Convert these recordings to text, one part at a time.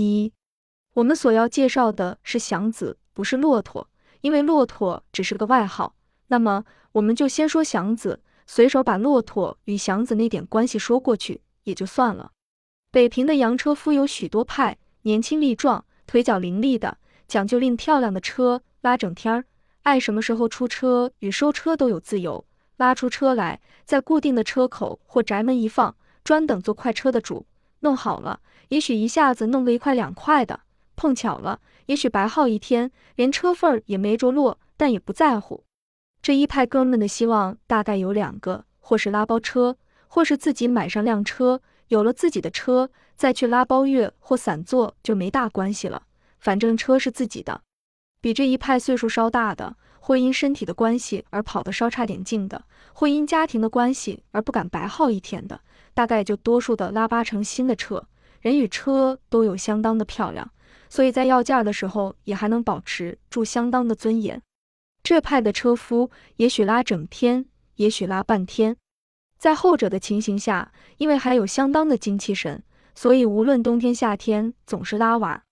一，我们所要介绍的是祥子，不是骆驼，因为骆驼只是个外号。那么，我们就先说祥子，随手把骆驼与祥子那点关系说过去也就算了。北平的洋车夫有许多派，年轻力壮，腿脚伶俐的，讲究令漂亮的车拉整天儿，爱什么时候出车与收车都有自由，拉出车来，在固定的车口或宅门一放，专等坐快车的主。弄好了，也许一下子弄个一块两块的，碰巧了，也许白耗一天，连车份儿也没着落，但也不在乎。这一派哥们的希望大概有两个，或是拉包车，或是自己买上辆车，有了自己的车，再去拉包月或散坐就没大关系了，反正车是自己的。比这一派岁数稍大的，或因身体的关系而跑得稍差点劲的，或因家庭的关系而不敢白耗一天的。大概就多数的拉八成新的车，人与车都有相当的漂亮，所以在要价的时候也还能保持住相当的尊严。这派的车夫也许拉整天，也许拉半天，在后者的情形下，因为还有相当的精气神，所以无论冬天夏天总是拉晚。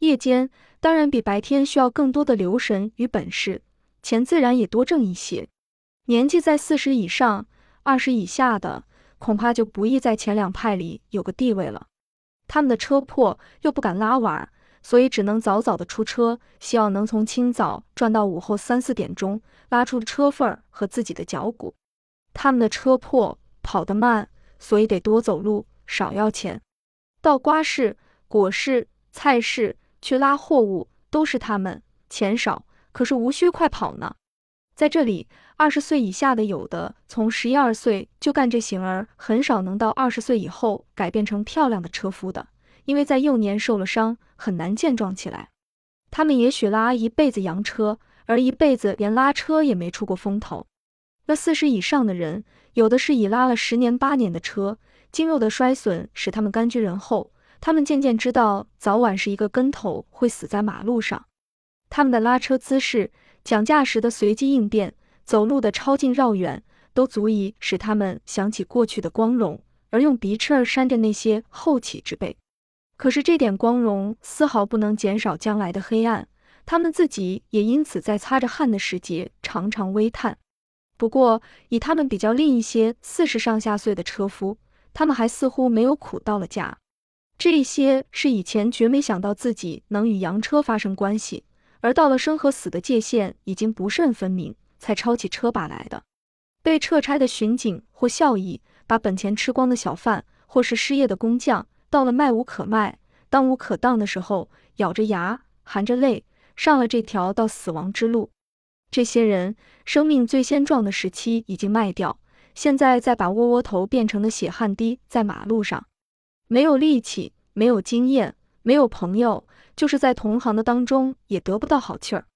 夜间当然比白天需要更多的留神与本事，钱自然也多挣一些。年纪在四十以上、二十以下的。恐怕就不易在前两派里有个地位了。他们的车破，又不敢拉晚，所以只能早早的出车，希望能从清早转到午后三四点钟，拉出车份儿和自己的脚骨。他们的车破，跑得慢，所以得多走路，少要钱。到瓜市、果市、菜市去拉货物，都是他们，钱少，可是无需快跑呢。在这里。二十岁以下的有的从十一二岁就干这行儿，很少能到二十岁以后改变成漂亮的车夫的，因为在幼年受了伤，很难健壮起来。他们也许拉一辈子洋车，而一辈子连拉车也没出过风头。那四十以上的人，有的是已拉了十年八年的车，筋肉的衰损使他们甘居人后，他们渐渐知道早晚是一个跟头会死在马路上。他们的拉车姿势，讲价时的随机应变。走路的超近绕远，都足以使他们想起过去的光荣，而用鼻翅儿扇着那些后起之辈。可是这点光荣丝毫不能减少将来的黑暗，他们自己也因此在擦着汗的时节常常微叹。不过以他们比较另一些四十上下岁的车夫，他们还似乎没有苦到了家。这一些是以前绝没想到自己能与洋车发生关系，而到了生和死的界限已经不甚分明。才抄起车把来的，被撤差的巡警或校役，把本钱吃光的小贩，或是失业的工匠，到了卖无可卖、当无可当的时候，咬着牙，含着泪，上了这条到死亡之路。这些人生命最先壮的时期已经卖掉，现在再把窝窝头变成的血汗滴在马路上，没有力气，没有经验，没有朋友，就是在同行的当中也得不到好气儿。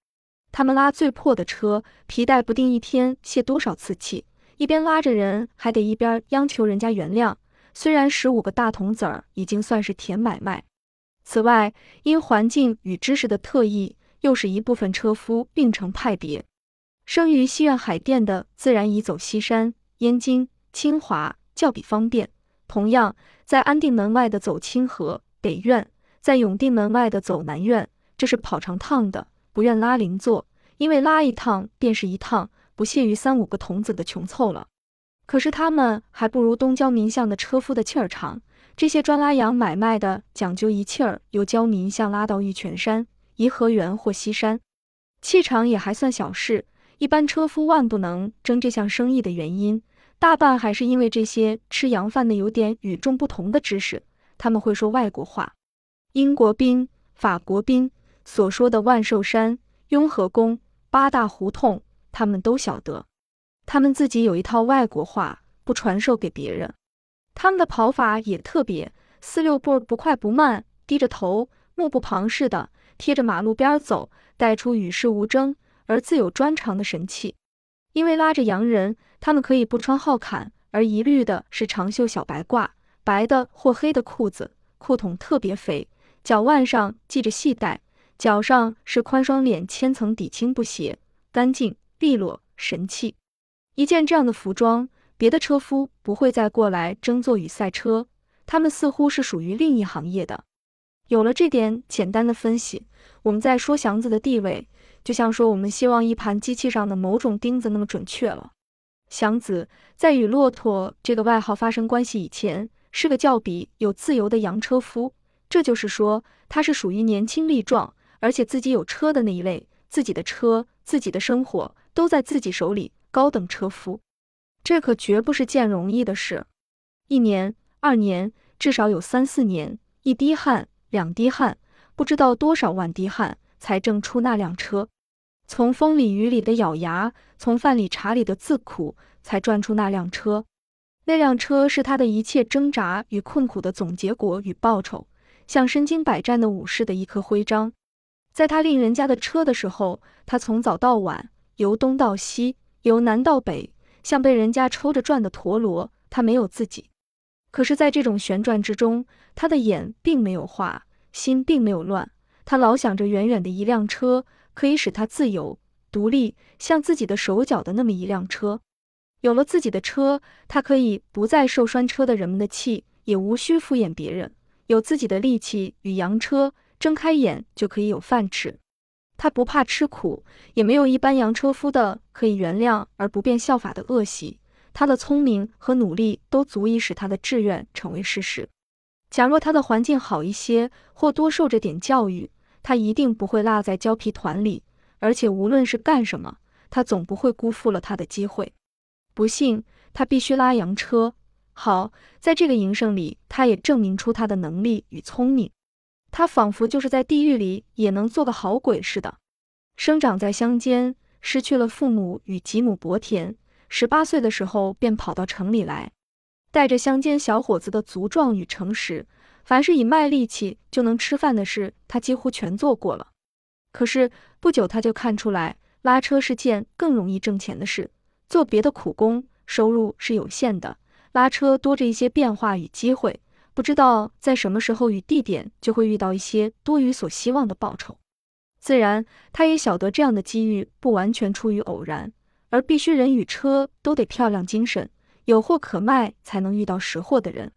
他们拉最破的车，皮带不定一天泄多少次气，一边拉着人，还得一边央求人家原谅。虽然十五个大铜子儿已经算是甜买卖，此外，因环境与知识的特异，又使一部分车夫并成派别。生于西苑海淀的，自然以走西山、燕京、清华较比方便；同样，在安定门外的走清河北苑，在永定门外的走南苑，这是跑长趟的。不愿拉邻座，因为拉一趟便是一趟，不屑于三五个童子的穷凑了。可是他们还不如东郊民巷的车夫的气儿长。这些专拉洋买卖的，讲究一气儿由郊民巷拉到玉泉山、颐和园或西山，气场也还算小事。一般车夫万不能争这项生意的原因，大半还是因为这些吃洋饭的有点与众不同的知识，他们会说外国话，英国兵、法国兵。所说的万寿山、雍和宫、八大胡同，他们都晓得。他们自己有一套外国话，不传授给别人。他们的跑法也特别，四六步不快不慢，低着头，目不旁视的贴着马路边走，带出与世无争而自有专长的神气。因为拉着洋人，他们可以不穿号坎，而一律的是长袖小白褂，白的或黑的裤子，裤筒特别肥，脚腕上系着细带。脚上是宽双脸千层底青布鞋，干净利落，神气。一件这样的服装，别的车夫不会再过来争坐与赛车，他们似乎是属于另一行业的。有了这点简单的分析，我们再说祥子的地位，就像说我们希望一盘机器上的某种钉子那么准确了。祥子在与骆驼这个外号发生关系以前，是个较比有自由的洋车夫，这就是说他是属于年轻力壮，而且自己有车的那一类，自己的车、自己的生活都在自己手里，高等车夫。这可绝不是件容易的事，一年、二年，至少有三四年，一滴汗。两滴汗，不知道多少万滴汗，才挣出那辆车。从风里雨里的咬牙，从饭里茶里的自苦，才赚出那辆车。那辆车是他的一切挣扎与困苦的总结果与报酬，像身经百战的武士的一颗徽章。在他令人家的车的时候，他从早到晚，由东到西，由南到北，像被人家抽着转的陀螺。他没有自己。可是，在这种旋转之中，他的眼并没有花，心并没有乱。他老想着远远的一辆车，可以使他自由、独立，像自己的手脚的那么一辆车。有了自己的车，他可以不再受拴车的人们的气，也无需敷衍别人。有自己的力气与洋车，睁开眼就可以有饭吃。他不怕吃苦，也没有一般洋车夫的可以原谅而不便效法的恶习。他的聪明和努力都足以使他的志愿成为事实。假若他的环境好一些，或多受着点教育，他一定不会落在胶皮团里。而且无论是干什么，他总不会辜负了他的机会。不幸，他必须拉洋车。好，在这个营生里，他也证明出他的能力与聪明。他仿佛就是在地狱里也能做个好鬼似的。生长在乡间，失去了父母与几亩薄田。十八岁的时候便跑到城里来，带着乡间小伙子的粗壮与诚实，凡是以卖力气就能吃饭的事，他几乎全做过了。可是不久他就看出来，拉车是件更容易挣钱的事，做别的苦工收入是有限的，拉车多着一些变化与机会，不知道在什么时候与地点就会遇到一些多于所希望的报酬。自然，他也晓得这样的机遇不完全出于偶然。而必须人与车都得漂亮精神，有货可卖，才能遇到识货的人。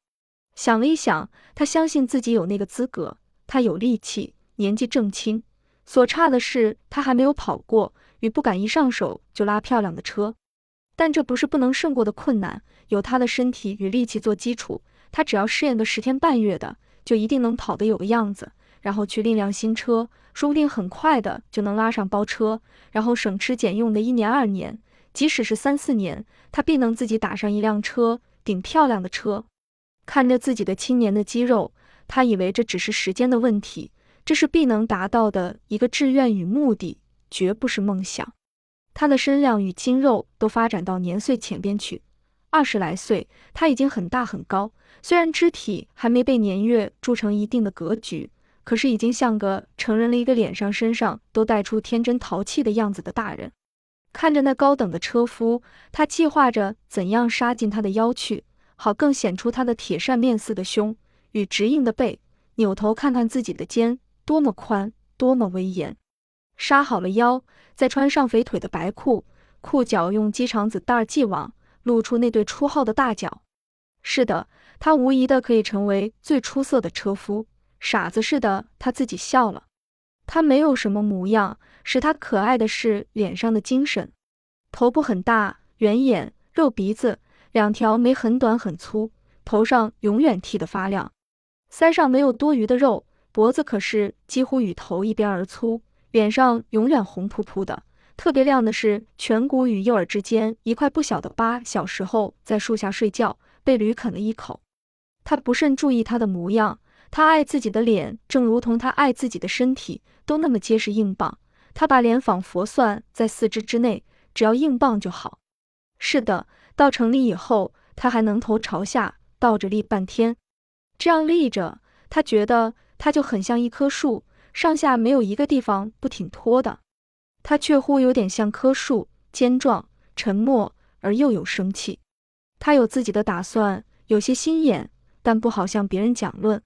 想了一想，他相信自己有那个资格。他有力气，年纪正轻，所差的是他还没有跑过，与不敢一上手就拉漂亮的车。但这不是不能胜过的困难。有他的身体与力气做基础，他只要试验个十天半月的，就一定能跑得有个样子。然后去另辆新车，说不定很快的就能拉上包车，然后省吃俭用的一年二年，即使是三四年，他必能自己打上一辆车，顶漂亮的车。看着自己的青年的肌肉，他以为这只是时间的问题，这是必能达到的一个志愿与目的，绝不是梦想。他的身量与筋肉都发展到年岁前边去，二十来岁，他已经很大很高，虽然肢体还没被年月铸成一定的格局。可是已经像个成人了一个脸上身上都带出天真淘气的样子的大人，看着那高等的车夫，他计划着怎样杀进他的腰去，好更显出他的铁扇面似的胸与直硬的背。扭头看看自己的肩，多么宽，多么威严。杀好了腰，再穿上肥腿的白裤，裤脚用鸡肠子带系网，露出那对出号的大脚。是的，他无疑的可以成为最出色的车夫。傻子似的，他自己笑了。他没有什么模样，使他可爱的是脸上的精神。头部很大，圆眼，肉鼻子，两条眉很短很粗，头上永远剃得发亮。腮上没有多余的肉，脖子可是几乎与头一边而粗。脸上永远红扑扑的，特别亮的是颧骨与右耳之间一块不小的疤。小时候在树下睡觉，被驴啃了一口。他不甚注意他的模样。他爱自己的脸，正如同他爱自己的身体，都那么结实硬棒。他把脸仿佛算在四肢之内，只要硬棒就好。是的，到城里以后，他还能头朝下倒着立半天。这样立着，他觉得他就很像一棵树，上下没有一个地方不挺脱的。他却乎有点像棵树，坚壮、沉默而又有生气。他有自己的打算，有些心眼，但不好向别人讲论。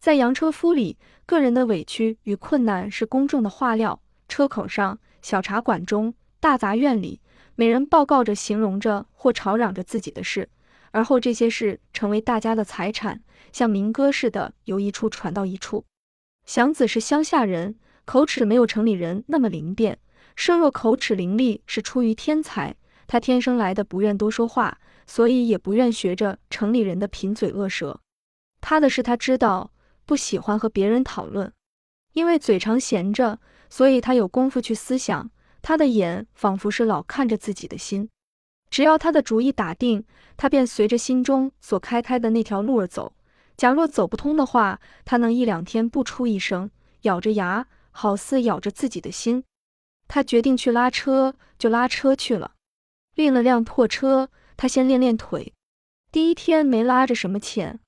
在洋车夫里，个人的委屈与困难是公众的话料。车口上、小茶馆中、大杂院里，每人报告着、形容着或吵嚷着自己的事，而后这些事成为大家的财产，像民歌似的由一处传到一处。祥子是乡下人，口齿没有城里人那么灵便。设若口齿伶俐是出于天才，他天生来的不愿多说话，所以也不愿学着城里人的贫嘴恶舌。他的是他知道不喜欢和别人讨论，因为嘴常闲着，所以他有功夫去思想。他的眼仿佛是老看着自己的心，只要他的主意打定，他便随着心中所开开的那条路而走。假若走不通的话，他能一两天不出一声，咬着牙，好似咬着自己的心。他决定去拉车，就拉车去了。赁了辆破车，他先练练腿。第一天没拉着什么钱，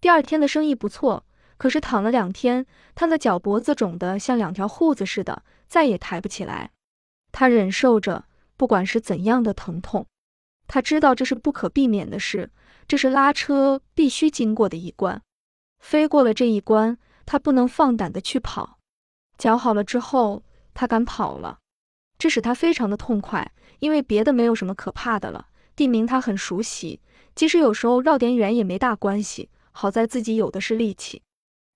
第二天的生意不错。可是躺了两天，他的脚脖子肿得像两条裤子似的，再也抬不起来。他忍受着，不管是怎样的疼痛，他知道这是不可避免的事，这是拉车必须经过的一关。飞过了这一关，他不能放胆的去跑。脚好了之后。他敢跑了，这使他非常的痛快，因为别的没有什么可怕的了。地名他很熟悉，即使有时候绕点远也没大关系。好在自己有的是力气，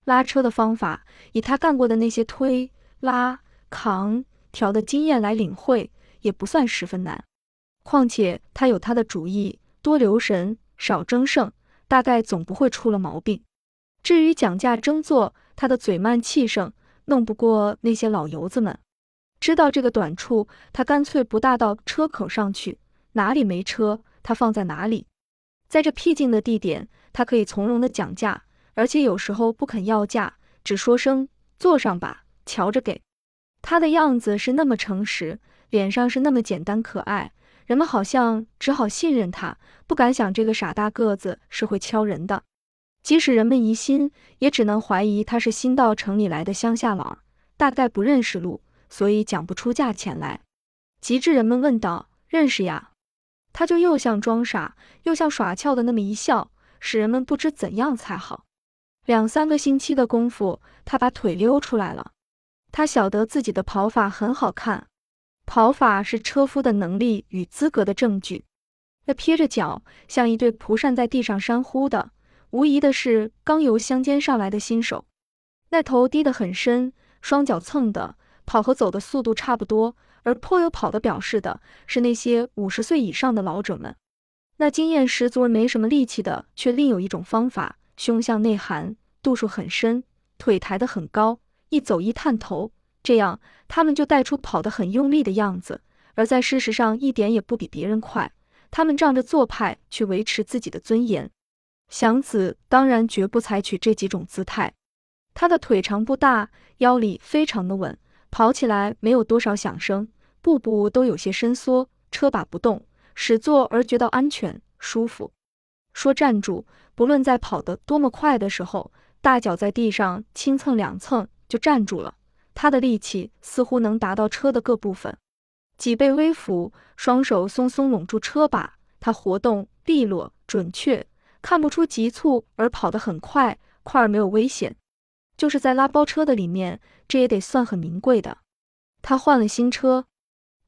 拉车的方法，以他干过的那些推、拉、扛、挑的经验来领会，也不算十分难。况且他有他的主意，多留神，少争胜，大概总不会出了毛病。至于讲价争做，他的嘴慢气盛，弄不过那些老油子们。知道这个短处，他干脆不大到车口上去，哪里没车，他放在哪里。在这僻静的地点，他可以从容的讲价，而且有时候不肯要价，只说声坐上吧，瞧着给。他的样子是那么诚实，脸上是那么简单可爱，人们好像只好信任他，不敢想这个傻大个子是会敲人的。即使人们疑心，也只能怀疑他是新到城里来的乡下佬，大概不认识路。所以讲不出价钱来，及至人们问道：“认识呀？”他就又像装傻又像耍俏的那么一笑，使人们不知怎样才好。两三个星期的功夫，他把腿溜出来了。他晓得自己的跑法很好看，跑法是车夫的能力与资格的证据。那撇着脚，像一对蒲扇在地上扇呼的，无疑的是刚由乡间上来的新手。那头低得很深，双脚蹭的。跑和走的速度差不多，而颇有跑的表示的是那些五十岁以上的老者们。那经验十足而没什么力气的，却另有一种方法：胸向内含，度数很深，腿抬得很高，一走一探头，这样他们就带出跑得很用力的样子，而在事实上一点也不比别人快。他们仗着做派去维持自己的尊严。祥子当然绝不采取这几种姿态，他的腿长不大，腰里非常的稳。跑起来没有多少响声，步步都有些伸缩，车把不动，使坐而觉到安全舒服。说站住，不论在跑得多么快的时候，大脚在地上轻蹭两蹭就站住了。他的力气似乎能达到车的各部分，脊背微俯，双手松松拢住车把，他活动利落准确，看不出急促而跑得很快，快而没有危险。就是在拉包车的里面，这也得算很名贵的。他换了新车，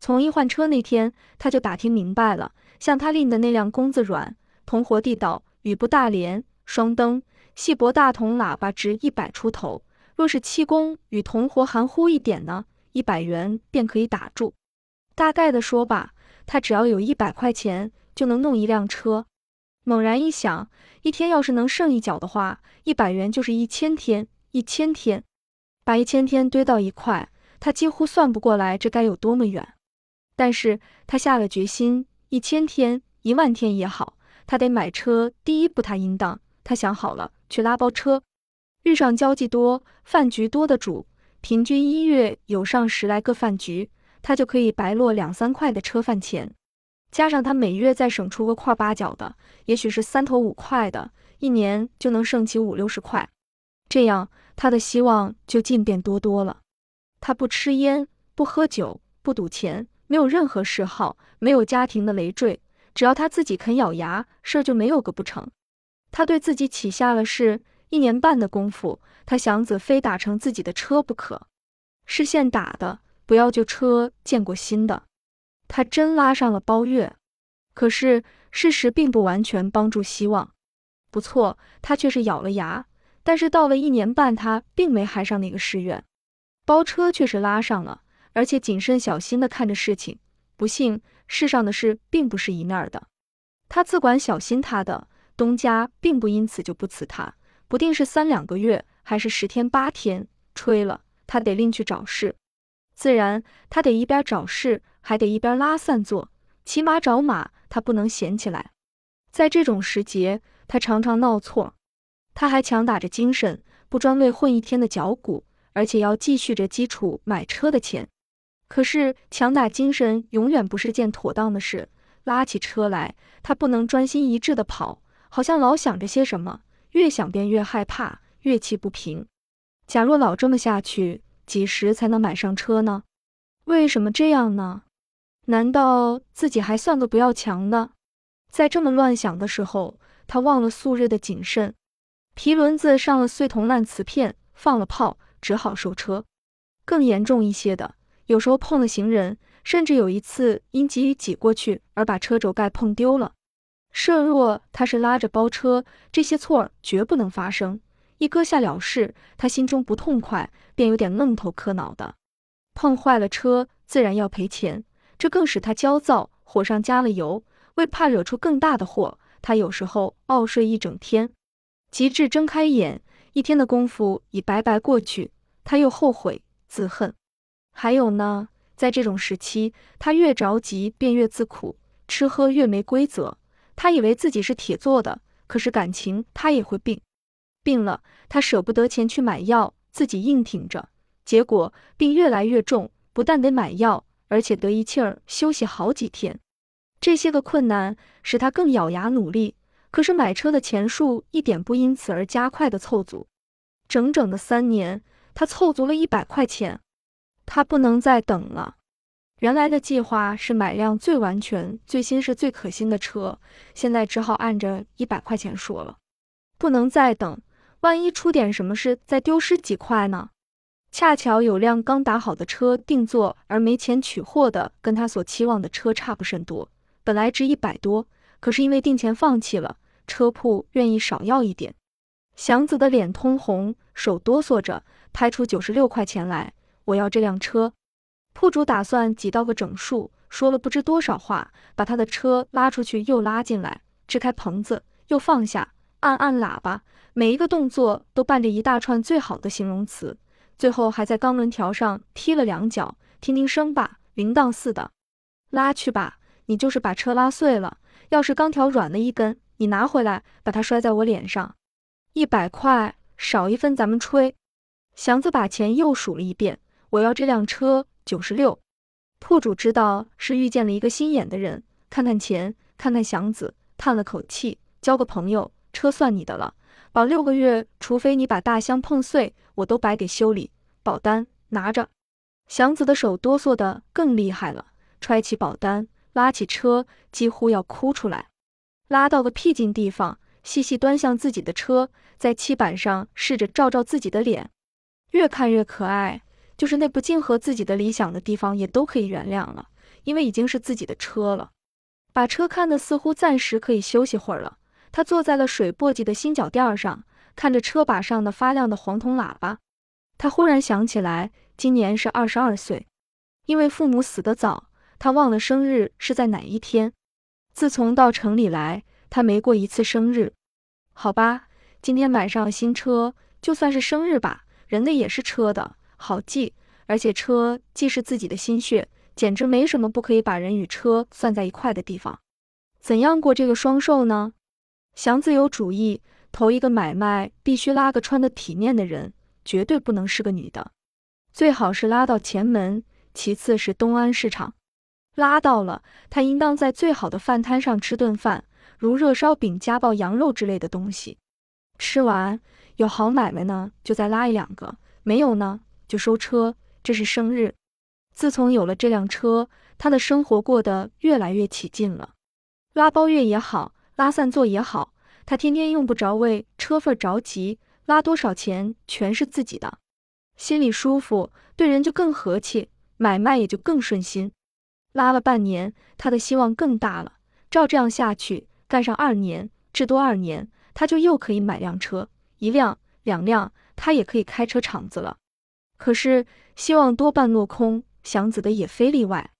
从一换车那天，他就打听明白了。像他拎的那辆弓子软，铜活地道，雨布大帘，双灯，细薄大铜喇叭，值一百出头。若是漆工与同活含糊一点呢，一百元便可以打住。大概的说吧，他只要有一百块钱，就能弄一辆车。猛然一想，一天要是能剩一角的话，一百元就是一千天。一千天，把一千天堆到一块，他几乎算不过来这该有多么远。但是他下了决心，一千天、一万天也好，他得买车。第一步他应当，他想好了，去拉包车。遇上交际多、饭局多的主，平均一月有上十来个饭局，他就可以白落两三块的车饭钱。加上他每月再省出个块八角的，也许是三头五块的，一年就能剩起五六十块。这样。他的希望就进变多多了。他不吃烟，不喝酒，不赌钱，没有任何嗜好，没有家庭的累赘。只要他自己肯咬牙，事儿就没有个不成。他对自己起下了誓，一年半的功夫，他祥子非打成自己的车不可。是现打的，不要旧车见过新的。他真拉上了包月，可是事实并不完全帮助希望。不错，他却是咬了牙。但是到了一年半，他并没还上那个誓愿，包车却是拉上了，而且谨慎小心的看着事情。不幸，世上的事并不是一面的。他自管小心他的东家，并不因此就不辞他，不定是三两个月，还是十天八天，吹了，他得另去找事。自然，他得一边找事，还得一边拉散坐，骑马找马，他不能闲起来。在这种时节，他常常闹错。他还强打着精神，不专为混一天的脚骨，而且要继续着基础买车的钱。可是强打精神永远不是件妥当的事。拉起车来，他不能专心一致的跑，好像老想着些什么，越想便越害怕，越气不平。假若老这么下去，几时才能买上车呢？为什么这样呢？难道自己还算个不要强的？在这么乱想的时候，他忘了素日的谨慎。皮轮子上了碎铜烂瓷片，放了炮，只好收车。更严重一些的，有时候碰了行人，甚至有一次因急于挤过去而把车轴盖碰丢了。设若他是拉着包车，这些错儿绝不能发生。一搁下了事，他心中不痛快，便有点愣头磕脑的。碰坏了车，自然要赔钱，这更使他焦躁，火上加了油。为怕惹出更大的祸，他有时候傲睡一整天。及至睁开眼，一天的功夫已白白过去，他又后悔自恨。还有呢，在这种时期，他越着急便越自苦，吃喝越没规则。他以为自己是铁做的，可是感情他也会病。病了，他舍不得钱去买药，自己硬挺着，结果病越来越重，不但得买药，而且得一气儿休息好几天。这些个困难使他更咬牙努力。可是买车的钱数一点不因此而加快的凑足，整整的三年，他凑足了一百块钱。他不能再等了。原来的计划是买辆最完全、最新式、最可心的车，现在只好按着一百块钱说了。不能再等，万一出点什么事，再丢失几块呢？恰巧有辆刚打好的车定做，而没钱取货的，跟他所期望的车差不甚多，本来值一百多，可是因为定钱放弃了。车铺愿意少要一点，祥子的脸通红，手哆嗦着拍出九十六块钱来。我要这辆车。铺主打算挤到个整数，说了不知多少话，把他的车拉出去又拉进来，支开棚子又放下，按按喇叭，每一个动作都伴着一大串最好的形容词，最后还在钢轮条上踢了两脚，听听声吧，铃铛似的。拉去吧，你就是把车拉碎了，要是钢条软了一根。你拿回来，把它摔在我脸上，一百块少一分，咱们吹。祥子把钱又数了一遍，我要这辆车九十六。铺主知道是遇见了一个心眼的人，看看钱，看看祥子，叹了口气，交个朋友，车算你的了，保六个月，除非你把大箱碰碎，我都白给修理。保单拿着。祥子的手哆嗦的更厉害了，揣起保单，拉起车，几乎要哭出来。拉到个僻静地方，细细端详自己的车，在漆板上试着照照自己的脸，越看越可爱。就是那不尽合自己的理想的地方，也都可以原谅了，因为已经是自己的车了。把车看得似乎暂时可以休息会儿了。他坐在了水簸箕的新脚垫上，看着车把上的发亮的黄铜喇叭。他忽然想起来，今年是二十二岁，因为父母死得早，他忘了生日是在哪一天。自从到城里来，他没过一次生日。好吧，今天买上新车，就算是生日吧。人的也是车的，好记。而且车既是自己的心血，简直没什么不可以把人与车算在一块的地方。怎样过这个双寿呢？祥子有主意，头一个买卖必须拉个穿得体面的人，绝对不能是个女的，最好是拉到前门，其次是东安市场。拉到了，他应当在最好的饭摊上吃顿饭，如热烧饼、家爆羊肉之类的东西。吃完有好买卖呢，就再拉一两个；没有呢，就收车。这是生日。自从有了这辆车，他的生活过得越来越起劲了。拉包月也好，拉散座也好，他天天用不着为车份着急，拉多少钱全是自己的，心里舒服，对人就更和气，买卖也就更顺心。拉了半年，他的希望更大了。照这样下去，干上二年，至多二年，他就又可以买辆车，一辆两辆，他也可以开车厂子了。可是希望多半落空，祥子的也非例外。